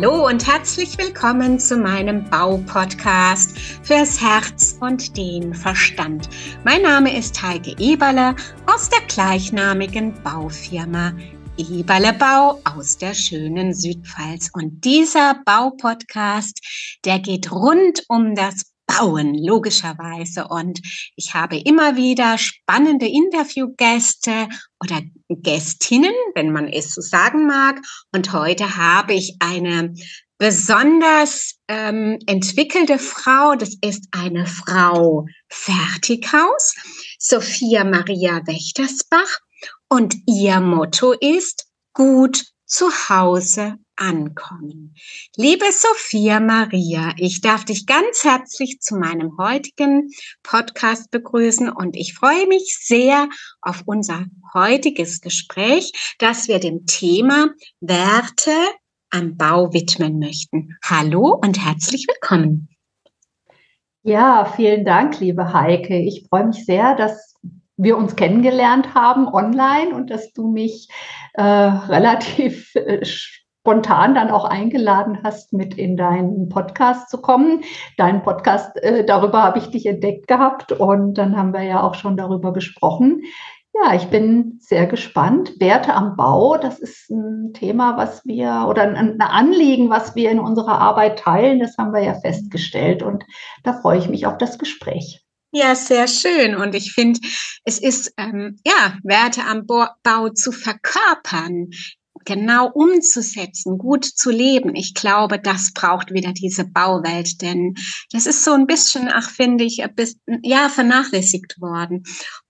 Hallo und herzlich willkommen zu meinem Baupodcast fürs Herz und den Verstand. Mein Name ist Heike Eberle aus der gleichnamigen Baufirma Eberle Bau aus der schönen Südpfalz. Und dieser Baupodcast, der geht rund um das bauen, logischerweise. Und ich habe immer wieder spannende Interviewgäste oder Gästinnen, wenn man es so sagen mag. Und heute habe ich eine besonders ähm, entwickelte Frau. Das ist eine Frau Fertighaus, Sophia Maria Wächtersbach. Und ihr Motto ist gut zu Hause ankommen. Liebe Sophia Maria, ich darf dich ganz herzlich zu meinem heutigen Podcast begrüßen und ich freue mich sehr auf unser heutiges Gespräch, das wir dem Thema Werte am Bau widmen möchten. Hallo und herzlich willkommen. Ja, vielen Dank, liebe Heike. Ich freue mich sehr, dass wir uns kennengelernt haben online und dass du mich äh, relativ äh, spontan dann auch eingeladen hast, mit in deinen Podcast zu kommen. Deinen Podcast, äh, darüber habe ich dich entdeckt gehabt und dann haben wir ja auch schon darüber gesprochen. Ja, ich bin sehr gespannt. Werte am Bau, das ist ein Thema, was wir oder ein Anliegen, was wir in unserer Arbeit teilen. Das haben wir ja festgestellt und da freue ich mich auf das Gespräch. Ja, sehr schön. Und ich finde, es ist, ähm, ja, Werte am Bau zu verkörpern, genau umzusetzen, gut zu leben. Ich glaube, das braucht wieder diese Bauwelt, denn das ist so ein bisschen, ach, finde ich, ja, vernachlässigt worden.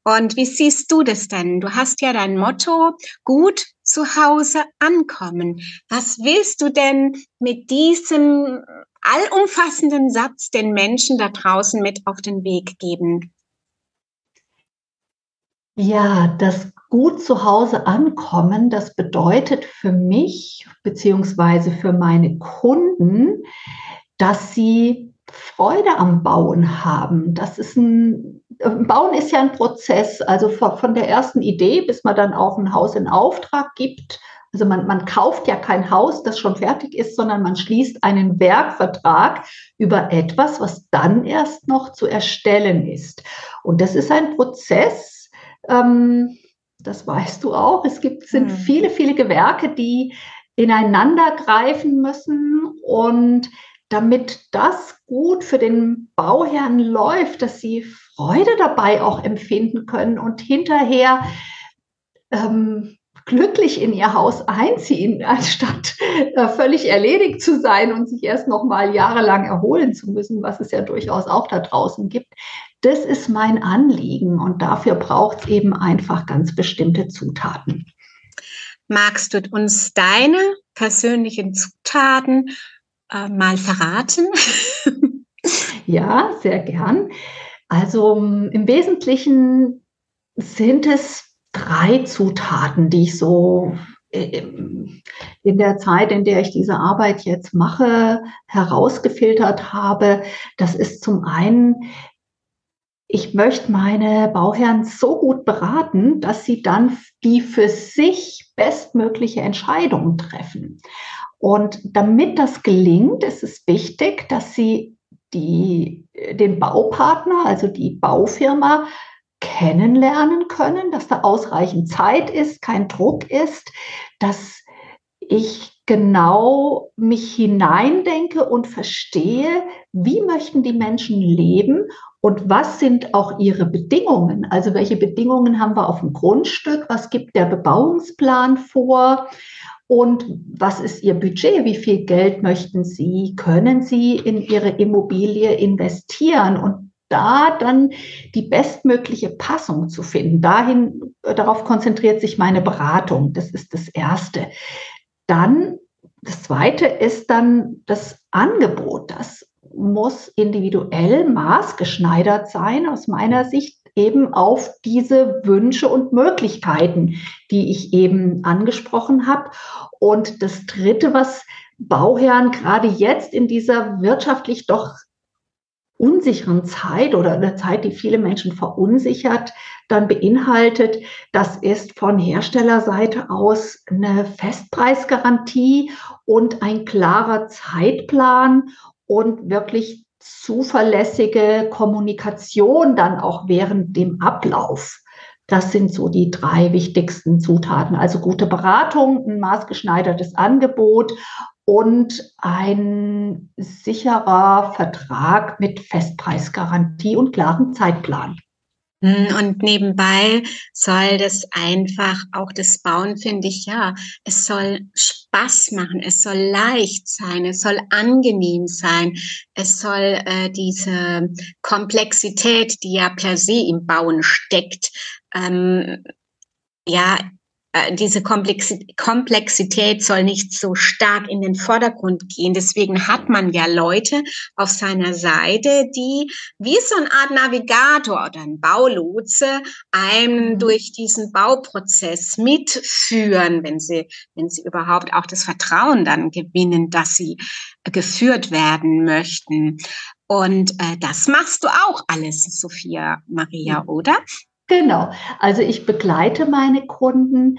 Und wie siehst du das denn? Du hast ja dein Motto, gut zu Hause ankommen. Was willst du denn mit diesem allumfassenden Satz den Menschen da draußen mit auf den Weg geben? Ja, das gut zu Hause ankommen, das bedeutet für mich beziehungsweise für meine Kunden, dass sie Freude am Bauen haben. Das ist ein Bauen ist ja ein Prozess, also von der ersten Idee, bis man dann auch ein Haus in Auftrag gibt. Also man, man kauft ja kein Haus, das schon fertig ist, sondern man schließt einen Werkvertrag über etwas, was dann erst noch zu erstellen ist. Und das ist ein Prozess, ähm, das weißt du auch. Es gibt, sind mhm. viele, viele Gewerke, die ineinander greifen müssen und damit das gut für den Bauherrn läuft, dass sie Freude dabei auch empfinden können und hinterher ähm, glücklich in ihr Haus einziehen, anstatt äh, völlig erledigt zu sein und sich erst noch mal jahrelang erholen zu müssen, was es ja durchaus auch da draußen gibt. Das ist mein Anliegen und dafür braucht es eben einfach ganz bestimmte Zutaten. Magst du uns deine persönlichen Zutaten äh, mal verraten? ja, sehr gern. Also im Wesentlichen sind es drei Zutaten, die ich so äh, in der Zeit, in der ich diese Arbeit jetzt mache, herausgefiltert habe. Das ist zum einen, ich möchte meine Bauherren so gut beraten, dass sie dann die für sich bestmögliche Entscheidung treffen. Und damit das gelingt, ist es wichtig, dass sie die, den Baupartner, also die Baufirma, kennenlernen können, dass da ausreichend Zeit ist, kein Druck ist, dass ich genau mich hineindenke und verstehe, wie möchten die Menschen leben und was sind auch ihre Bedingungen? Also welche Bedingungen haben wir auf dem Grundstück? Was gibt der Bebauungsplan vor? Und was ist Ihr Budget? Wie viel Geld möchten Sie, können Sie in Ihre Immobilie investieren? Und da dann die bestmögliche Passung zu finden. Dahin, darauf konzentriert sich meine Beratung. Das ist das Erste. Dann, das Zweite ist dann das Angebot. Das muss individuell maßgeschneidert sein, aus meiner Sicht eben auf diese Wünsche und Möglichkeiten, die ich eben angesprochen habe. Und das Dritte, was Bauherren gerade jetzt in dieser wirtschaftlich doch unsicheren Zeit oder einer Zeit, die viele Menschen verunsichert, dann beinhaltet, das ist von Herstellerseite aus eine Festpreisgarantie und ein klarer Zeitplan und wirklich zuverlässige Kommunikation dann auch während dem Ablauf. Das sind so die drei wichtigsten Zutaten. Also gute Beratung, ein maßgeschneidertes Angebot und ein sicherer Vertrag mit Festpreisgarantie und klaren Zeitplan. Hm, und nebenbei soll das einfach auch das Bauen, finde ich, ja, es soll Spaß machen, es soll leicht sein, es soll angenehm sein, es soll äh, diese Komplexität, die ja per se im Bauen steckt, ähm, ja, diese Komplexität soll nicht so stark in den Vordergrund gehen. Deswegen hat man ja Leute auf seiner Seite, die wie so eine Art Navigator oder ein Baulotse einen mhm. durch diesen Bauprozess mitführen, wenn sie, wenn sie überhaupt auch das Vertrauen dann gewinnen, dass sie geführt werden möchten. Und äh, das machst du auch alles, Sophia Maria, oder? Genau. Also ich begleite meine Kunden.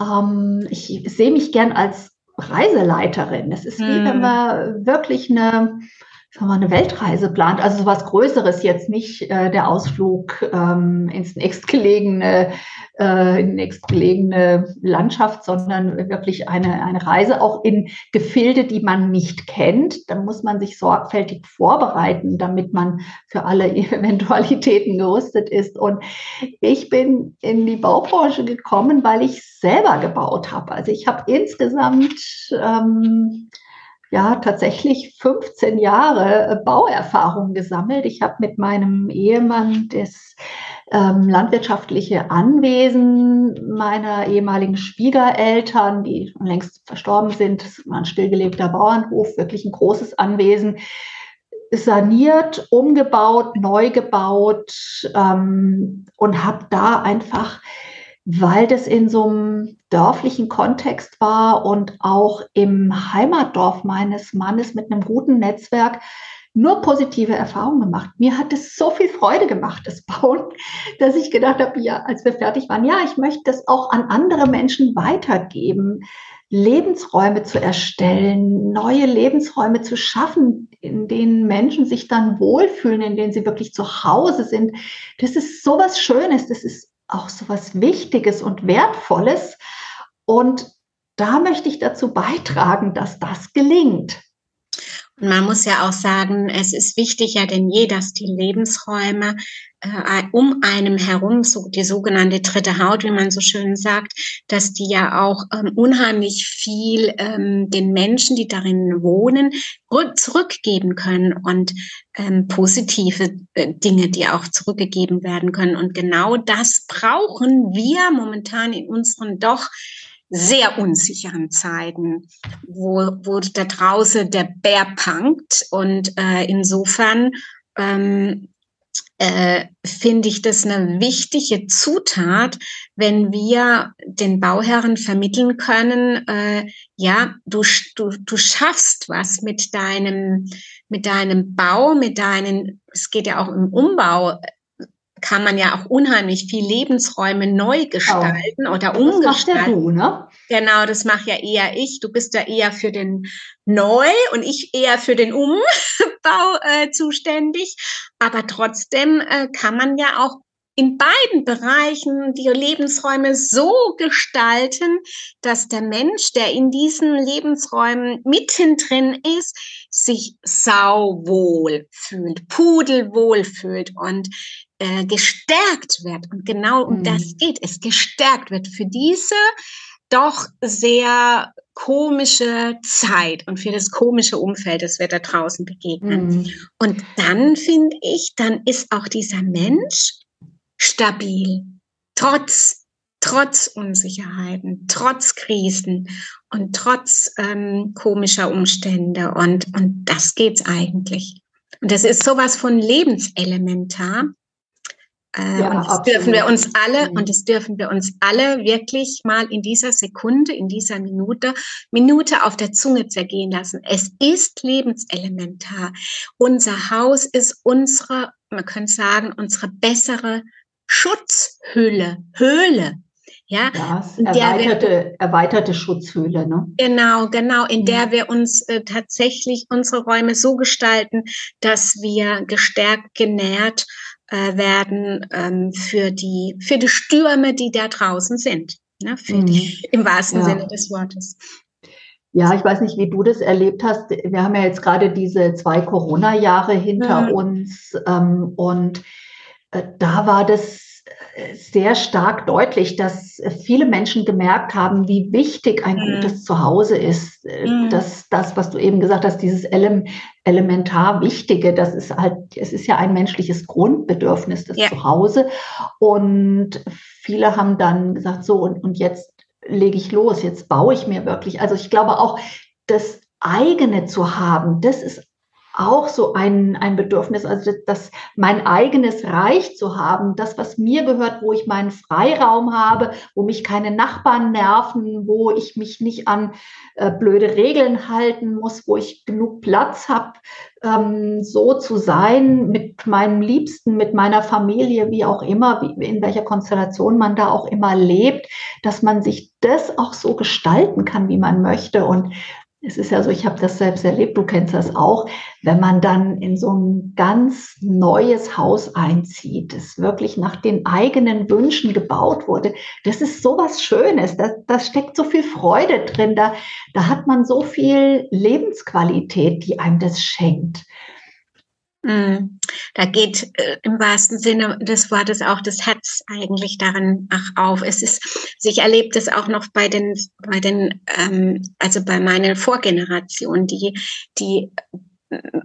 Ähm, ich sehe mich gern als Reiseleiterin. Es ist wie wenn hm. man wirklich eine wenn man eine Weltreise plant, also sowas Größeres jetzt nicht äh, der Ausflug ähm, ins nächstgelegene, äh, in nächstgelegene Landschaft, sondern wirklich eine, eine Reise auch in Gefilde, die man nicht kennt. Da muss man sich sorgfältig vorbereiten, damit man für alle Eventualitäten gerüstet ist. Und ich bin in die Baubranche gekommen, weil ich selber gebaut habe. Also ich habe insgesamt ähm, ja tatsächlich 15 Jahre äh, Bauerfahrung gesammelt. Ich habe mit meinem Ehemann das ähm, landwirtschaftliche Anwesen meiner ehemaligen Schwiegereltern, die längst verstorben sind, das war ein stillgelegter Bauernhof, wirklich ein großes Anwesen, saniert, umgebaut, neu gebaut ähm, und habe da einfach weil das in so einem dörflichen Kontext war und auch im Heimatdorf meines Mannes mit einem guten Netzwerk nur positive Erfahrungen gemacht. Mir hat es so viel Freude gemacht, das Bauen, dass ich gedacht habe, ja, als wir fertig waren, ja, ich möchte das auch an andere Menschen weitergeben, Lebensräume zu erstellen, neue Lebensräume zu schaffen, in denen Menschen sich dann wohlfühlen, in denen sie wirklich zu Hause sind. Das ist so was Schönes, das ist auch so was Wichtiges und Wertvolles. Und da möchte ich dazu beitragen, dass das gelingt. Und man muss ja auch sagen, es ist wichtiger denn je, dass die Lebensräume äh, um einem herum, so die sogenannte dritte Haut, wie man so schön sagt, dass die ja auch ähm, unheimlich viel ähm, den Menschen, die darin wohnen, zurückgeben können und ähm, positive äh, Dinge, die auch zurückgegeben werden können. Und genau das brauchen wir momentan in unseren doch sehr unsicheren Zeiten, wo, wo da draußen der Bär punkt. Und äh, insofern ähm, äh, finde ich das eine wichtige Zutat, wenn wir den Bauherren vermitteln können, äh, ja, du, du, du schaffst was mit deinem, mit deinem Bau, mit deinen, es geht ja auch im Umbau kann man ja auch unheimlich viel Lebensräume neu gestalten oh. oder umgestalten. Das machst ja du, ne? Genau, das mache ja eher ich. Du bist ja eher für den Neu und ich eher für den Umbau äh, zuständig. Aber trotzdem äh, kann man ja auch in beiden Bereichen die Lebensräume so gestalten, dass der Mensch, der in diesen Lebensräumen mittendrin ist, sich sauwohl fühlt, pudelwohl fühlt und äh, gestärkt wird. Und genau um mhm. das geht es, gestärkt wird für diese doch sehr komische Zeit und für das komische Umfeld, das wir da draußen begegnen. Mhm. Und dann finde ich, dann ist auch dieser Mensch stabil, trotz, trotz Unsicherheiten, trotz Krisen und trotz ähm, komischer Umstände. Und, und das geht's eigentlich. Und das ist sowas von lebenselementar, Äh, ja, und das absolut. dürfen wir uns alle, und das dürfen wir uns alle wirklich mal in dieser Sekunde, in dieser Minute, Minute auf der Zunge zergehen lassen. Es ist lebenselementar. Unser Haus ist unsere, man könnte sagen, unsere bessere Schutzhülle, Höhle. Ja, das erweiterte, wir, erweiterte Schutzhöhle. Ne? Genau, genau, in der wir uns äh, tatsächlich unsere Räume so gestalten, dass wir gestärkt, genährt äh, werden ähm, für, die, für die Stürme, die da draußen sind. Ne? Für mhm. die, Im wahrsten ja. Sinne des Wortes. Ja, ich weiß nicht, wie du das erlebt hast. Wir haben ja jetzt gerade diese zwei Corona-Jahre hinter mhm. uns ähm, und da war das sehr stark deutlich, dass viele Menschen gemerkt haben, wie wichtig ein mhm. gutes Zuhause ist. Äh, mhm. Dass das, was du eben gesagt hast, dieses Ele elementar Wichtige, das ist halt, es ist ja ein menschliches Grundbedürfnis, das ja. Zuhause. Und viele haben dann gesagt, so, und, und jetzt lege ich los, jetzt baue ich mir wirklich. Also ich glaube auch, das eigene zu haben, das ist auch so ein, ein Bedürfnis, also das, mein eigenes Reich zu haben, das, was mir gehört, wo ich meinen Freiraum habe, wo mich keine Nachbarn nerven, wo ich mich nicht an äh, blöde Regeln halten muss, wo ich genug Platz habe, ähm, so zu sein mit meinem Liebsten, mit meiner Familie, wie auch immer, wie, in welcher Konstellation man da auch immer lebt, dass man sich das auch so gestalten kann, wie man möchte. Und es ist ja so, ich habe das selbst erlebt, du kennst das auch, wenn man dann in so ein ganz neues Haus einzieht, das wirklich nach den eigenen Wünschen gebaut wurde, das ist so was Schönes, da, da steckt so viel Freude drin, da, da hat man so viel Lebensqualität, die einem das schenkt. Mm. Da geht äh, im wahrsten Sinne des Wortes auch das Herz eigentlich darin ach, auf. Es ist, ich erlebe das auch noch bei den, bei den, ähm, also bei meiner Vorgeneration, die, die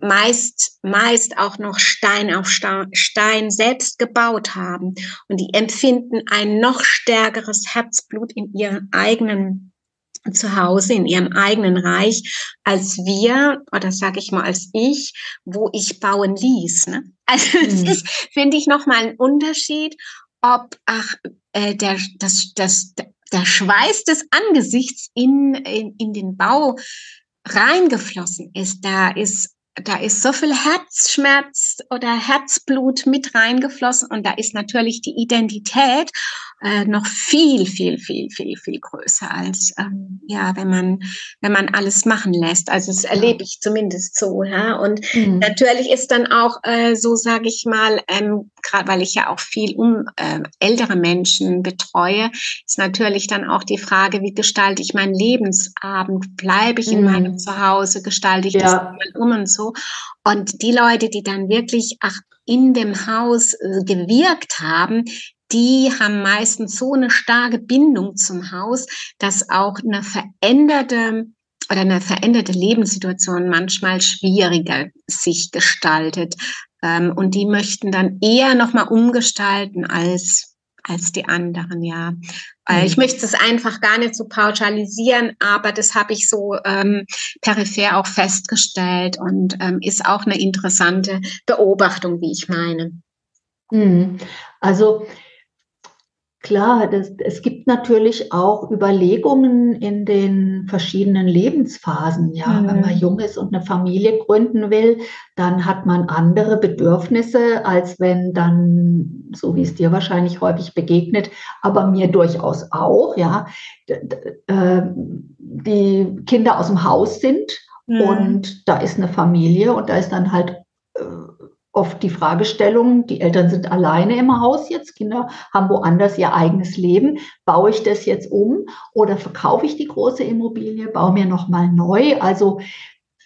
meist, meist auch noch Stein auf Stein selbst gebaut haben und die empfinden ein noch stärkeres Herzblut in ihren eigenen zu Hause in ihrem eigenen Reich als wir oder sage ich mal als ich, wo ich bauen ließ. Ne? Also mhm. das ist, finde ich, nochmal ein Unterschied, ob ach, äh, der, das, das, der Schweiß des Angesichts in, in, in den Bau reingeflossen ist. Da ist da ist so viel Herzschmerz oder Herzblut mit reingeflossen und da ist natürlich die Identität äh, noch viel, viel, viel, viel, viel größer als ähm, ja, wenn man wenn man alles machen lässt. Also das erlebe ich zumindest so. Ja? Und mhm. natürlich ist dann auch äh, so, sage ich mal, ähm, gerade weil ich ja auch viel um äh, ältere Menschen betreue, ist natürlich dann auch die Frage, wie gestalte ich meinen Lebensabend? Bleibe ich in mhm. meinem Zuhause? Gestalte ich ja. das um und so? Und die Leute, die dann wirklich ach, in dem Haus äh, gewirkt haben, die haben meistens so eine starke Bindung zum Haus, dass auch eine veränderte oder eine veränderte Lebenssituation manchmal schwieriger sich gestaltet. Ähm, und die möchten dann eher nochmal umgestalten als, als die anderen, ja. Mhm. Ich möchte es einfach gar nicht so pauschalisieren, aber das habe ich so ähm, peripher auch festgestellt und ähm, ist auch eine interessante Beobachtung, wie ich meine. Mhm. Also Klar, das, es gibt natürlich auch Überlegungen in den verschiedenen Lebensphasen. Ja, mhm. wenn man mhm. jung ist und eine Familie gründen will, dann hat man andere Bedürfnisse, als wenn dann, so wie es dir wahrscheinlich häufig begegnet, aber mir durchaus auch, ja, äh, die Kinder aus dem Haus sind mhm. und da ist eine Familie und da ist dann halt äh, oft die Fragestellung, die Eltern sind alleine im Haus jetzt, Kinder haben woanders ihr eigenes Leben. Baue ich das jetzt um oder verkaufe ich die große Immobilie, baue mir nochmal neu? Also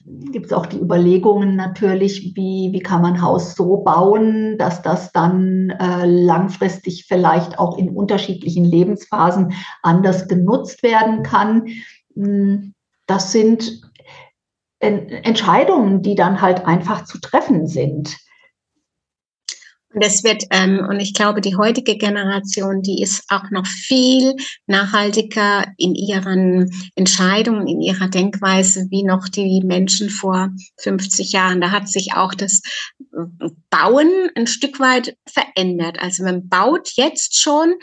gibt es auch die Überlegungen natürlich, wie, wie kann man Haus so bauen, dass das dann äh, langfristig vielleicht auch in unterschiedlichen Lebensphasen anders genutzt werden kann. Hm, das sind Entscheidungen, die dann halt einfach zu treffen sind. Das wird, ähm, und ich glaube, die heutige Generation, die ist auch noch viel nachhaltiger in ihren Entscheidungen, in ihrer Denkweise, wie noch die Menschen vor 50 Jahren. Da hat sich auch das Bauen ein Stück weit verändert. Also man baut jetzt schon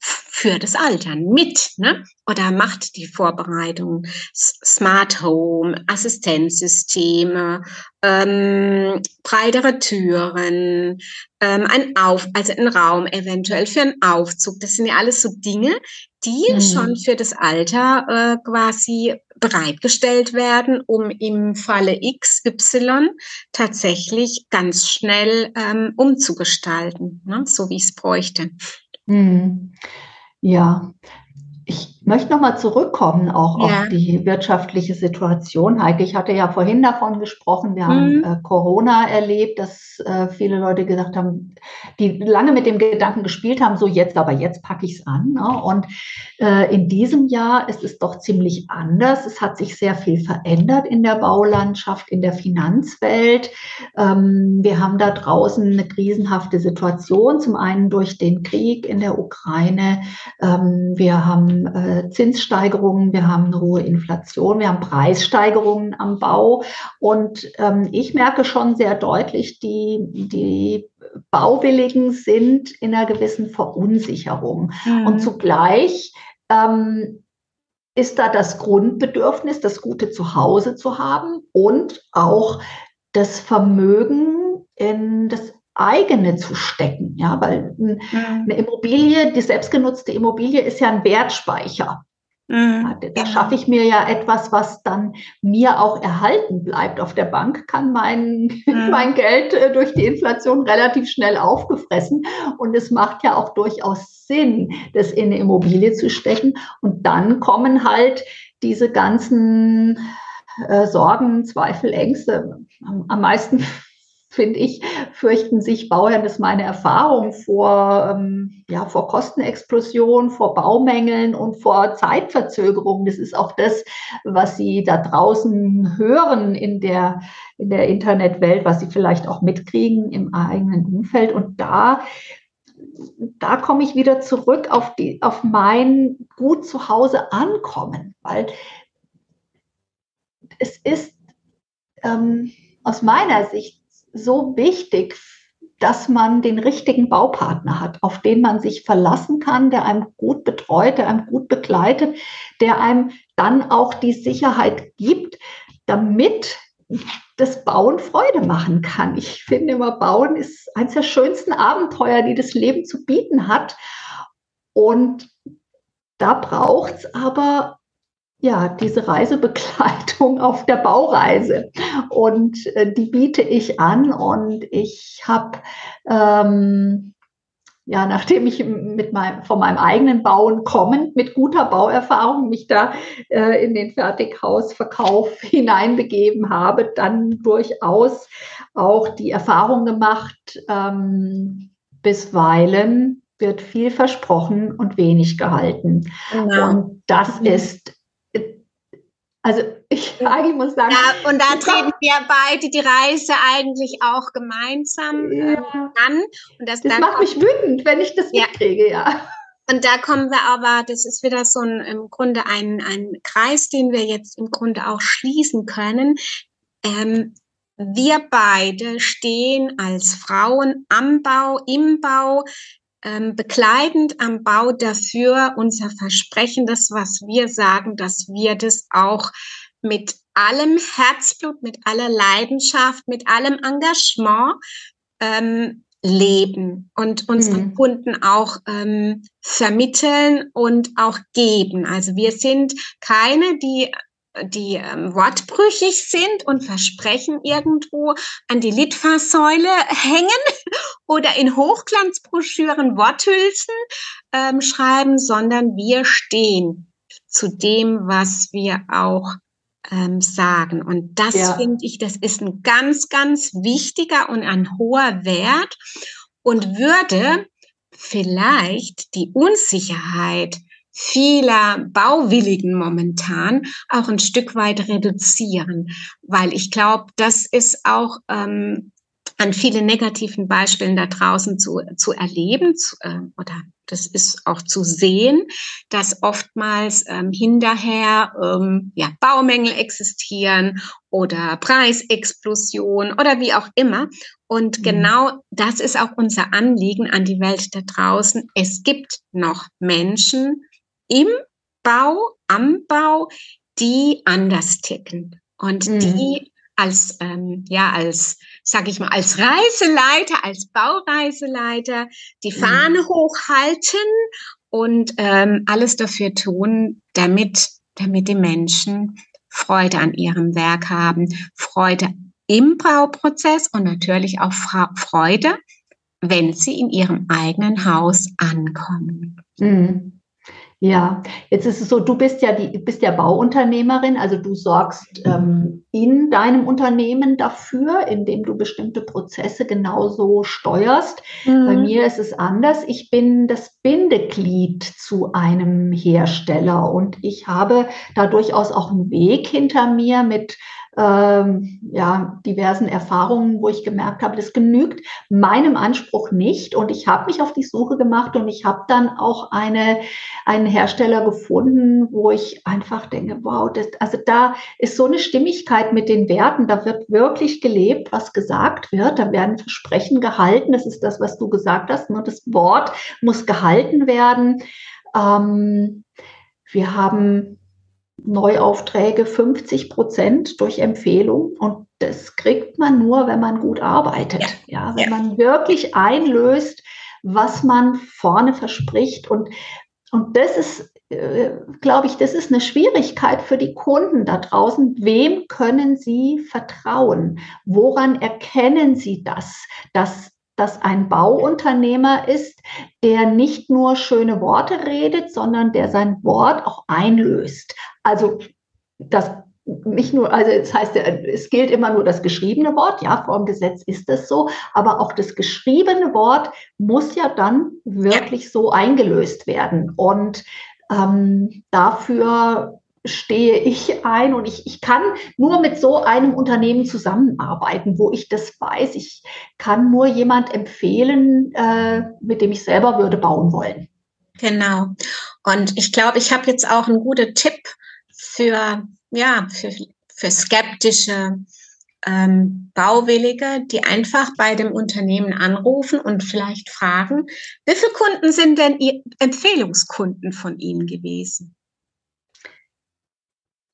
für das Altern mit, ne? Oder macht die Vorbereitung, Smart Home, Assistenzsysteme, ähm, breitere Türen, ähm, ein Auf, also ein Raum eventuell für einen Aufzug. Das sind ja alles so Dinge, die mhm. schon für das Alter äh, quasi bereitgestellt werden, um im Falle XY tatsächlich ganz schnell ähm, umzugestalten, ne? so wie es bräuchte. Hm. Ja, ich möchte nochmal zurückkommen auch ja. auf die wirtschaftliche Situation. Heike, ich hatte ja vorhin davon gesprochen, wir haben mhm. äh, Corona erlebt, dass äh, viele Leute gesagt haben, die lange mit dem Gedanken gespielt haben, so jetzt, aber jetzt packe ich es an. Ne? Und äh, in diesem Jahr ist es doch ziemlich anders. Es hat sich sehr viel verändert in der Baulandschaft, in der Finanzwelt. Ähm, wir haben da draußen eine krisenhafte Situation, zum einen durch den Krieg in der Ukraine. Ähm, wir haben äh, Zinssteigerungen, wir haben eine hohe Inflation, wir haben Preissteigerungen am Bau. Und ähm, ich merke schon sehr deutlich, die, die Bauwilligen sind in einer gewissen Verunsicherung. Mhm. Und zugleich ähm, ist da das Grundbedürfnis, das gute Zuhause zu haben und auch das Vermögen in das eigene zu stecken. Ja, weil mhm. eine Immobilie, die selbstgenutzte Immobilie ist ja ein Wertspeicher. Mhm. Da schaffe ich mir ja etwas, was dann mir auch erhalten bleibt. Auf der Bank kann mein, mhm. mein Geld äh, durch die Inflation relativ schnell aufgefressen. Und es macht ja auch durchaus Sinn, das in eine Immobilie zu stecken. Und dann kommen halt diese ganzen äh, Sorgen, Zweifel, Ängste. Am, am meisten finde ich, fürchten sich Bauherren, das ist meine Erfahrung, vor, ähm, ja, vor Kostenexplosion, vor Baumängeln und vor Zeitverzögerung. Das ist auch das, was sie da draußen hören in der, in der Internetwelt, was sie vielleicht auch mitkriegen im eigenen Umfeld. Und da da komme ich wieder zurück auf, die, auf mein gut zu Hause ankommen, weil es ist ähm, aus meiner Sicht so wichtig, dass man den richtigen Baupartner hat, auf den man sich verlassen kann, der einem gut betreut, der einem gut begleitet, der einem dann auch die Sicherheit gibt, damit das Bauen Freude machen kann. Ich finde immer, Bauen ist eines der schönsten Abenteuer, die das Leben zu bieten hat. Und da braucht es aber ja, diese Reisebegleitung auf der Baureise. Und äh, die biete ich an und ich habe, ähm, ja, nachdem ich mit meinem, von meinem eigenen Bauen kommend mit guter Bauerfahrung mich da äh, in den Fertighausverkauf hineinbegeben habe, dann durchaus auch die Erfahrung gemacht, ähm, bisweilen wird viel versprochen und wenig gehalten. Genau. Und das mhm. ist also ich, ich muss sagen. Ja, und da treten wir beide die Reise eigentlich auch gemeinsam ja. ähm, an. Und das, das macht mich wütend, wenn ich das ja. mitkriege, ja. Und da kommen wir aber, das ist wieder so ein, im Grunde ein, ein Kreis, den wir jetzt im Grunde auch schließen können. Ähm, wir beide stehen als Frauen am Bau, im Bau, ähm, begleitend am Bau dafür unser Versprechen, das, was wir sagen, dass wir das auch mit allem Herzblut, mit aller Leidenschaft, mit allem Engagement ähm, leben und unseren mhm. Kunden auch ähm, vermitteln und auch geben. Also wir sind keine, die die ähm, wortbrüchig sind und Versprechen irgendwo an die Litfaßsäule hängen oder in Hochglanzbroschüren Worthülsen ähm, schreiben, sondern wir stehen zu dem, was wir auch ähm, sagen. Und das ja. finde ich, das ist ein ganz, ganz wichtiger und ein hoher Wert und würde vielleicht die Unsicherheit vieler Bauwilligen momentan auch ein Stück weit reduzieren, weil ich glaube, das ist auch ähm, an vielen negativen Beispielen da draußen zu, zu erleben zu, äh, oder das ist auch zu sehen, dass oftmals ähm, hinterher ähm, ja, Baumängel existieren oder Preisexplosion oder wie auch immer. Und mhm. genau das ist auch unser Anliegen an die Welt da draußen. Es gibt noch Menschen im Bau, am Bau, die anders ticken und mhm. die als ähm, ja als sage ich mal als Reiseleiter, als Baureiseleiter die mhm. Fahne mhm. hochhalten und ähm, alles dafür tun, damit damit die Menschen Freude an ihrem Werk haben, Freude im Bauprozess und natürlich auch Freude, wenn sie in ihrem eigenen Haus ankommen. Mhm. Ja, jetzt ist es so, du bist ja die, bist ja Bauunternehmerin, also du sorgst ähm, in deinem Unternehmen dafür, indem du bestimmte Prozesse genauso steuerst. Mhm. Bei mir ist es anders. Ich bin das Bindeglied zu einem Hersteller und ich habe da durchaus auch einen Weg hinter mir mit ähm, ja, diversen Erfahrungen, wo ich gemerkt habe, das genügt meinem Anspruch nicht. Und ich habe mich auf die Suche gemacht und ich habe dann auch eine, einen Hersteller gefunden, wo ich einfach denke, wow, das, also da ist so eine Stimmigkeit mit den Werten, da wird wirklich gelebt, was gesagt wird, da werden Versprechen gehalten. Das ist das, was du gesagt hast. Ne? Das Wort muss gehalten werden. Ähm, wir haben Neuaufträge 50 Prozent durch Empfehlung. Und das kriegt man nur, wenn man gut arbeitet. Ja, ja wenn ja. man wirklich einlöst, was man vorne verspricht. Und, und das ist, äh, glaube ich, das ist eine Schwierigkeit für die Kunden da draußen. Wem können sie vertrauen? Woran erkennen sie das, dass das ein Bauunternehmer ist, der nicht nur schöne Worte redet, sondern der sein Wort auch einlöst. Also das nicht nur, also es heißt, es gilt immer nur das geschriebene Wort, ja, vor dem Gesetz ist es so, aber auch das geschriebene Wort muss ja dann wirklich so eingelöst werden. Und ähm, dafür stehe ich ein und ich, ich kann nur mit so einem Unternehmen zusammenarbeiten, wo ich das weiß. Ich kann nur jemand empfehlen, äh, mit dem ich selber würde bauen wollen. Genau. Und ich glaube, ich habe jetzt auch einen guten Tipp für, ja, für, für skeptische ähm, Bauwillige, die einfach bei dem Unternehmen anrufen und vielleicht fragen, wie viele Kunden sind denn Empfehlungskunden von Ihnen gewesen?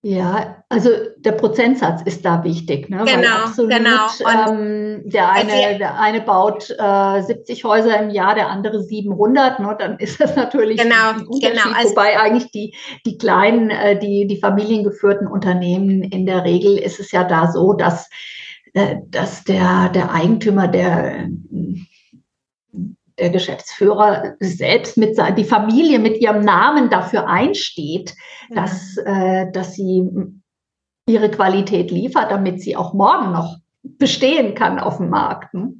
Ja, also der Prozentsatz ist da wichtig. Ne? Genau, absolut, genau. Ähm, der, eine, der eine baut äh, 70 Häuser im Jahr, der andere 700. Ne? Dann ist das natürlich genau, ein Unterschied. Genau. Also, Wobei eigentlich die, die kleinen, äh, die, die familiengeführten Unternehmen in der Regel ist es ja da so, dass, äh, dass der, der Eigentümer der der Geschäftsführer selbst mit die Familie mit ihrem Namen dafür einsteht, ja. dass, äh, dass sie ihre Qualität liefert, damit sie auch morgen noch bestehen kann auf dem Markt. Ne?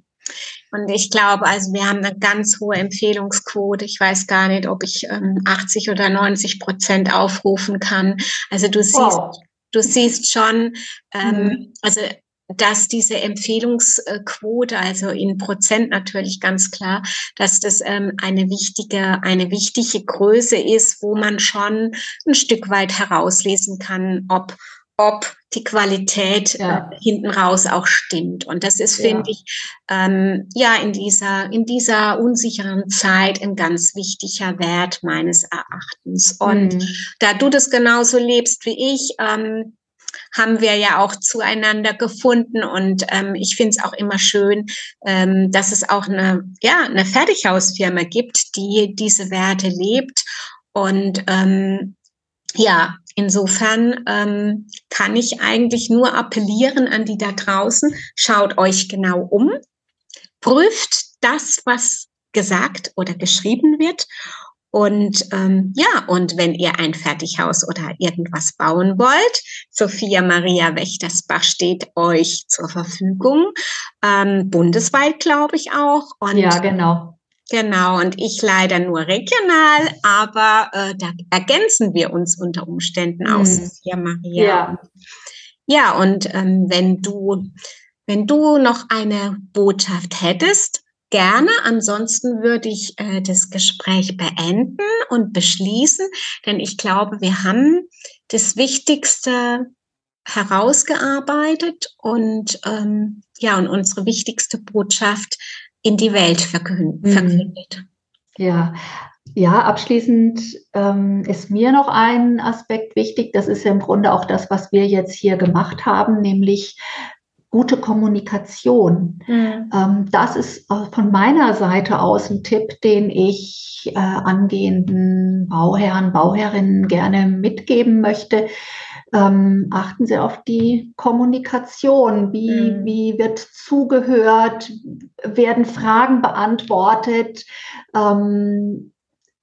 Und ich glaube, also wir haben eine ganz hohe Empfehlungsquote. Ich weiß gar nicht, ob ich ähm, 80 oder 90 Prozent aufrufen kann. Also du siehst, wow. du siehst schon, ähm, mhm. also dass diese Empfehlungsquote, also in Prozent natürlich ganz klar, dass das ähm, eine wichtige, eine wichtige Größe ist, wo man schon ein Stück weit herauslesen kann, ob ob die Qualität ja. äh, hinten raus auch stimmt. Und das ist, finde ja. ich, ähm, ja, in dieser, in dieser unsicheren Zeit ein ganz wichtiger Wert meines Erachtens. Und mhm. da du das genauso lebst wie ich, ähm, haben wir ja auch zueinander gefunden. Und ähm, ich finde es auch immer schön, ähm, dass es auch eine, ja, eine Fertighausfirma gibt, die diese Werte lebt. Und ähm, ja, insofern ähm, kann ich eigentlich nur appellieren an die da draußen, schaut euch genau um, prüft das, was gesagt oder geschrieben wird und ähm, ja, und wenn ihr ein Fertighaus oder irgendwas bauen wollt, Sophia Maria Wächtersbach steht euch zur Verfügung. Ähm, bundesweit, glaube ich auch. Und, ja, genau. Genau, und ich leider nur regional, aber äh, da ergänzen wir uns unter Umständen auch, hm. Sophia Maria. Ja, ja und ähm, wenn du wenn du noch eine Botschaft hättest, gerne. Ansonsten würde ich äh, das Gespräch beenden und beschließen, denn ich glaube, wir haben das Wichtigste herausgearbeitet und ähm, ja und unsere wichtigste Botschaft in die Welt verkündet. Mhm. Ja, ja, abschließend ähm, ist mir noch ein Aspekt wichtig. Das ist ja im Grunde auch das, was wir jetzt hier gemacht haben, nämlich gute Kommunikation. Mhm. Ähm, das ist von meiner Seite aus ein Tipp, den ich äh, angehenden Bauherren, Bauherrinnen gerne mitgeben möchte. Ähm, achten Sie auf die Kommunikation. Wie, mhm. wie wird zugehört? Werden Fragen beantwortet? Ähm,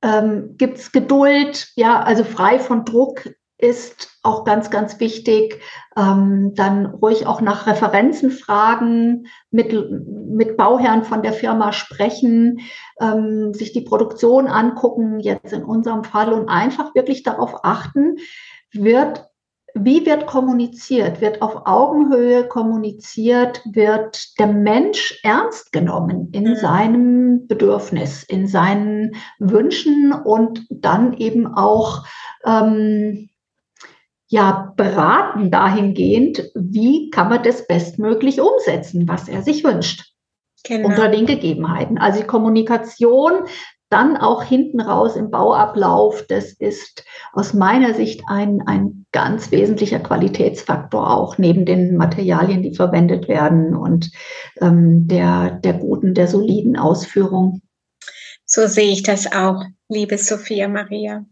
ähm, Gibt es Geduld? Ja, also frei von Druck ist auch ganz, ganz wichtig. Ähm, dann ruhig auch nach Referenzen fragen, mit, mit Bauherren von der Firma sprechen, ähm, sich die Produktion angucken, jetzt in unserem Fall, und einfach wirklich darauf achten, wird wie wird kommuniziert? Wird auf Augenhöhe kommuniziert? Wird der Mensch ernst genommen in mhm. seinem Bedürfnis, in seinen Wünschen und dann eben auch ähm, ja beraten dahingehend, wie kann man das bestmöglich umsetzen, was er sich wünscht. Genau. Unter den Gegebenheiten. Also die Kommunikation dann auch hinten raus im Bauablauf, das ist aus meiner Sicht ein, ein ganz wesentlicher Qualitätsfaktor auch neben den Materialien, die verwendet werden und ähm, der, der guten, der soliden Ausführung. So sehe ich das auch, liebe Sophia Maria.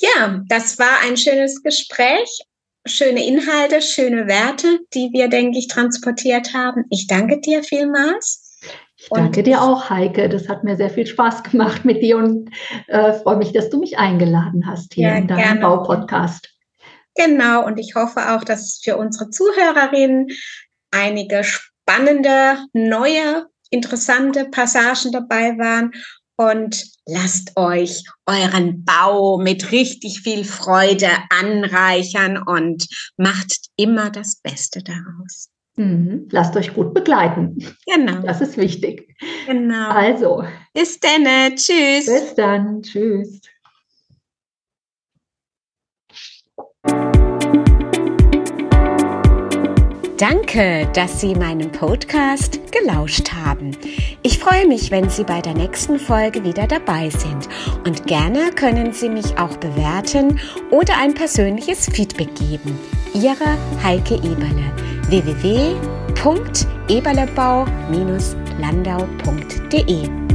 Ja, das war ein schönes Gespräch, schöne Inhalte, schöne Werte, die wir, denke ich, transportiert haben. Ich danke dir vielmals. Ich danke dir auch, Heike. Das hat mir sehr viel Spaß gemacht mit dir und äh, freue mich, dass du mich eingeladen hast hier ja, in deinem Baupodcast. Genau, und ich hoffe auch, dass für unsere Zuhörerinnen einige spannende, neue, interessante Passagen dabei waren. Und lasst euch euren Bau mit richtig viel Freude anreichern und macht immer das Beste daraus. Mhm. Lasst euch gut begleiten. Genau. Das ist wichtig. Genau. Also. Bis dann. Tschüss. Bis dann. Tschüss. Danke, dass Sie meinem Podcast gelauscht haben. Ich freue mich, wenn Sie bei der nächsten Folge wieder dabei sind. Und gerne können Sie mich auch bewerten oder ein persönliches Feedback geben. Ihre Heike Eberle www.eberlebau-landau.de